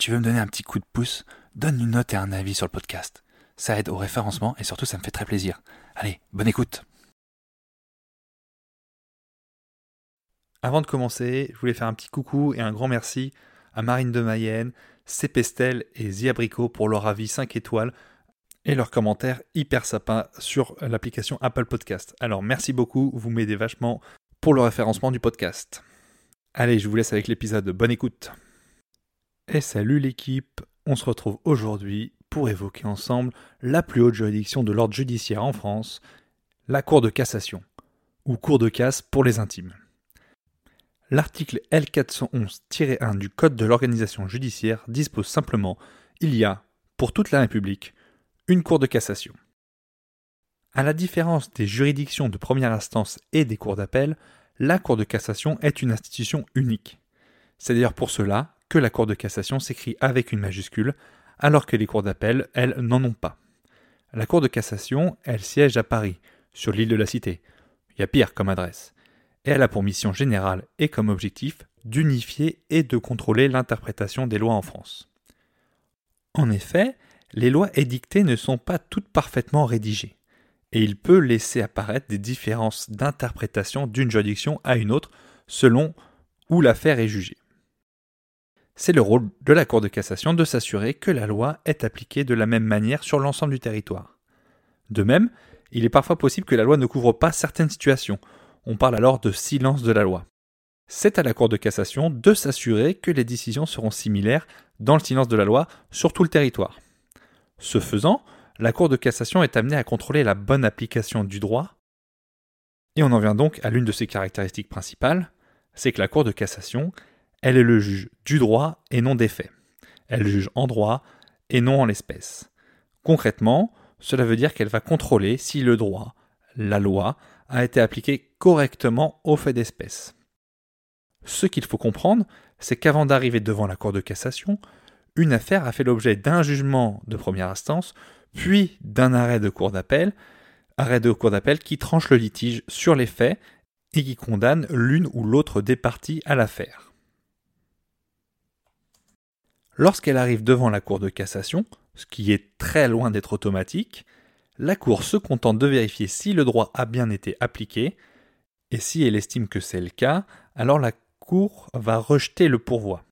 Tu veux me donner un petit coup de pouce, donne une note et un avis sur le podcast. Ça aide au référencement et surtout ça me fait très plaisir. Allez, bonne écoute. Avant de commencer, je voulais faire un petit coucou et un grand merci à Marine de Mayenne, Cépestel et Ziabrico pour leur avis 5 étoiles et leurs commentaires hyper sympas sur l'application Apple Podcast. Alors merci beaucoup, vous m'aidez vachement pour le référencement du podcast. Allez, je vous laisse avec l'épisode, bonne écoute. Et salut l'équipe, on se retrouve aujourd'hui pour évoquer ensemble la plus haute juridiction de l'ordre judiciaire en France, la Cour de cassation, ou Cour de casse pour les intimes. L'article L411-1 du Code de l'organisation judiciaire dispose simplement il y a, pour toute la République, une Cour de cassation. À la différence des juridictions de première instance et des cours d'appel, la Cour de cassation est une institution unique. C'est d'ailleurs pour cela que la Cour de cassation s'écrit avec une majuscule, alors que les cours d'appel, elles, n'en ont pas. La Cour de cassation, elle siège à Paris, sur l'île de la Cité. Il y a pire comme adresse et elle a pour mission générale et comme objectif d'unifier et de contrôler l'interprétation des lois en France. En effet, les lois édictées ne sont pas toutes parfaitement rédigées, et il peut laisser apparaître des différences d'interprétation d'une juridiction à une autre selon où l'affaire est jugée. C'est le rôle de la Cour de cassation de s'assurer que la loi est appliquée de la même manière sur l'ensemble du territoire. De même, il est parfois possible que la loi ne couvre pas certaines situations, on parle alors de silence de la loi. C'est à la Cour de cassation de s'assurer que les décisions seront similaires dans le silence de la loi sur tout le territoire. Ce faisant, la Cour de cassation est amenée à contrôler la bonne application du droit, et on en vient donc à l'une de ses caractéristiques principales, c'est que la Cour de cassation, elle est le juge du droit et non des faits. Elle juge en droit et non en l'espèce. Concrètement, cela veut dire qu'elle va contrôler si le droit, la loi, a été appliqué correctement aux faits d'espèce. Ce qu'il faut comprendre, c'est qu'avant d'arriver devant la Cour de cassation, une affaire a fait l'objet d'un jugement de première instance, puis d'un arrêt de cour d'appel, arrêt de cour d'appel qui tranche le litige sur les faits et qui condamne l'une ou l'autre des parties à l'affaire. Lorsqu'elle arrive devant la Cour de cassation, ce qui est très loin d'être automatique, la Cour se contente de vérifier si le droit a bien été appliqué, et si elle estime que c'est le cas, alors la Cour va rejeter le pourvoi,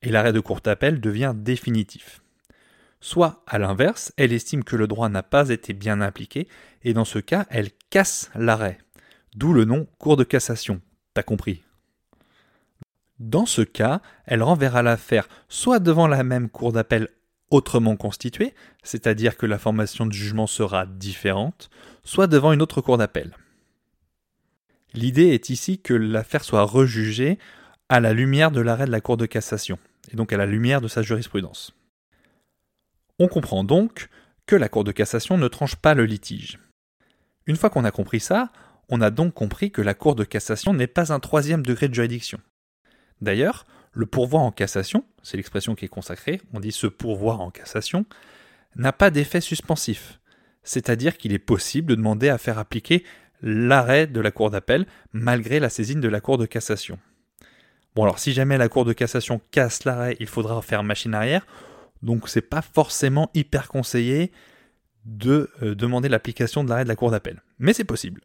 et l'arrêt de court appel devient définitif. Soit, à l'inverse, elle estime que le droit n'a pas été bien appliqué, et dans ce cas, elle casse l'arrêt. D'où le nom Cour de cassation. T'as compris? Dans ce cas, elle renverra l'affaire soit devant la même Cour d'appel autrement constituée, c'est-à-dire que la formation de jugement sera différente, soit devant une autre cour d'appel. L'idée est ici que l'affaire soit rejugée à la lumière de l'arrêt de la Cour de cassation, et donc à la lumière de sa jurisprudence. On comprend donc que la Cour de cassation ne tranche pas le litige. Une fois qu'on a compris ça, on a donc compris que la Cour de cassation n'est pas un troisième degré de juridiction. D'ailleurs, le pourvoi en cassation, c'est l'expression qui est consacrée, on dit ce pourvoi en cassation, n'a pas d'effet suspensif. C'est-à-dire qu'il est possible de demander à faire appliquer l'arrêt de la Cour d'appel malgré la saisine de la Cour de cassation. Bon alors si jamais la Cour de cassation casse l'arrêt, il faudra faire machine arrière, donc c'est pas forcément hyper conseillé de euh, demander l'application de l'arrêt de la Cour d'appel. Mais c'est possible.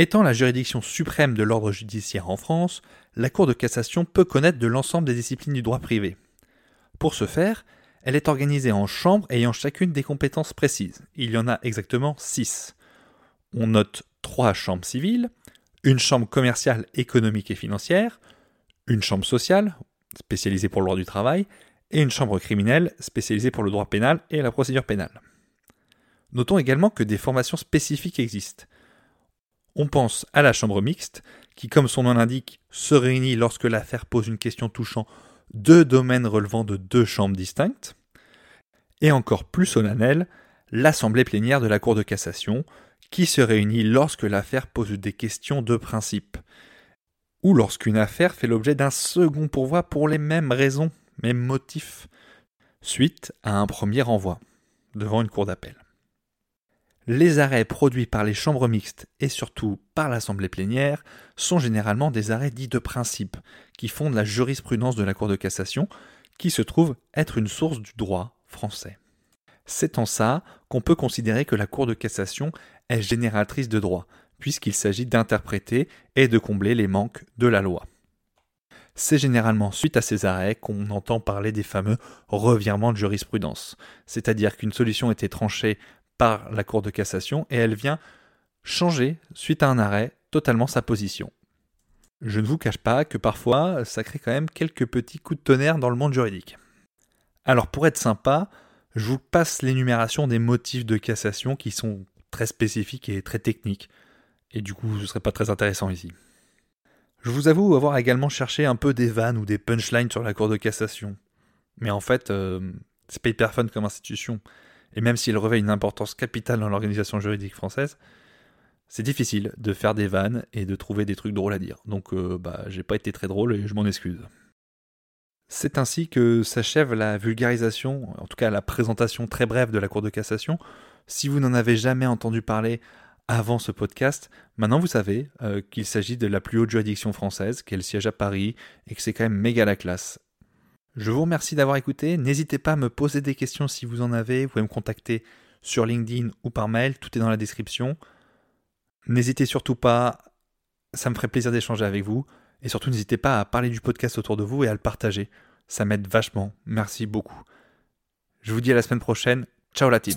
Étant la juridiction suprême de l'ordre judiciaire en France, la Cour de cassation peut connaître de l'ensemble des disciplines du droit privé. Pour ce faire, elle est organisée en chambres ayant chacune des compétences précises. Il y en a exactement six. On note trois chambres civiles, une chambre commerciale, économique et financière, une chambre sociale, spécialisée pour le droit du travail, et une chambre criminelle, spécialisée pour le droit pénal et la procédure pénale. Notons également que des formations spécifiques existent On pense à la chambre mixte, qui, comme son nom l'indique, se réunit lorsque l'affaire pose une question touchant deux domaines relevant de deux chambres distinctes. Et encore plus solennel, l'assemblée plénière de la Cour de cassation, qui se réunit lorsque l'affaire pose des questions de principe, ou lorsqu'une affaire fait l'objet d'un second pourvoi pour les mêmes raisons, mêmes motifs, suite à un premier renvoi devant une cour d'appel. Les arrêts produits par les chambres mixtes et surtout par l'Assemblée plénière sont généralement des arrêts dits de principe, qui fondent la jurisprudence de la Cour de cassation, qui se trouve être une source du droit français. C'est en ça qu'on peut considérer que la Cour de cassation est génératrice de droit, puisqu'il s'agit d'interpréter et de combler les manques de la loi. C'est généralement suite à ces arrêts qu'on entend parler des fameux revirements de jurisprudence, c'est-à-dire qu'une solution était tranchée par la Cour de cassation et elle vient changer, suite à un arrêt, totalement sa position. Je ne vous cache pas que parfois, ça crée quand même quelques petits coups de tonnerre dans le monde juridique. Alors pour être sympa, je vous passe l'énumération des motifs de cassation qui sont très spécifiques et très techniques, et du coup ce ne serait pas très intéressant ici. Je vous avoue avoir également cherché un peu des vannes ou des punchlines sur la Cour de cassation. Mais en fait, euh, c'est pas fun comme institution et même s'il revêt une importance capitale dans l'organisation juridique française, c'est difficile de faire des vannes et de trouver des trucs drôles à dire. Donc, euh, bah, j'ai pas été très drôle et je m'en excuse. C'est ainsi que s'achève la vulgarisation, en tout cas la présentation très brève de la Cour de cassation. Si vous n'en avez jamais entendu parler avant ce podcast, maintenant vous savez euh, qu'il s'agit de la plus haute juridiction française, qu'elle siège à Paris et que c'est quand même méga la classe. Je vous remercie d'avoir écouté. N'hésitez pas à me poser des questions si vous en avez. Vous pouvez me contacter sur LinkedIn ou par mail. Tout est dans la description. N'hésitez surtout pas. Ça me ferait plaisir d'échanger avec vous. Et surtout, n'hésitez pas à parler du podcast autour de vous et à le partager. Ça m'aide vachement. Merci beaucoup. Je vous dis à la semaine prochaine. Ciao la team.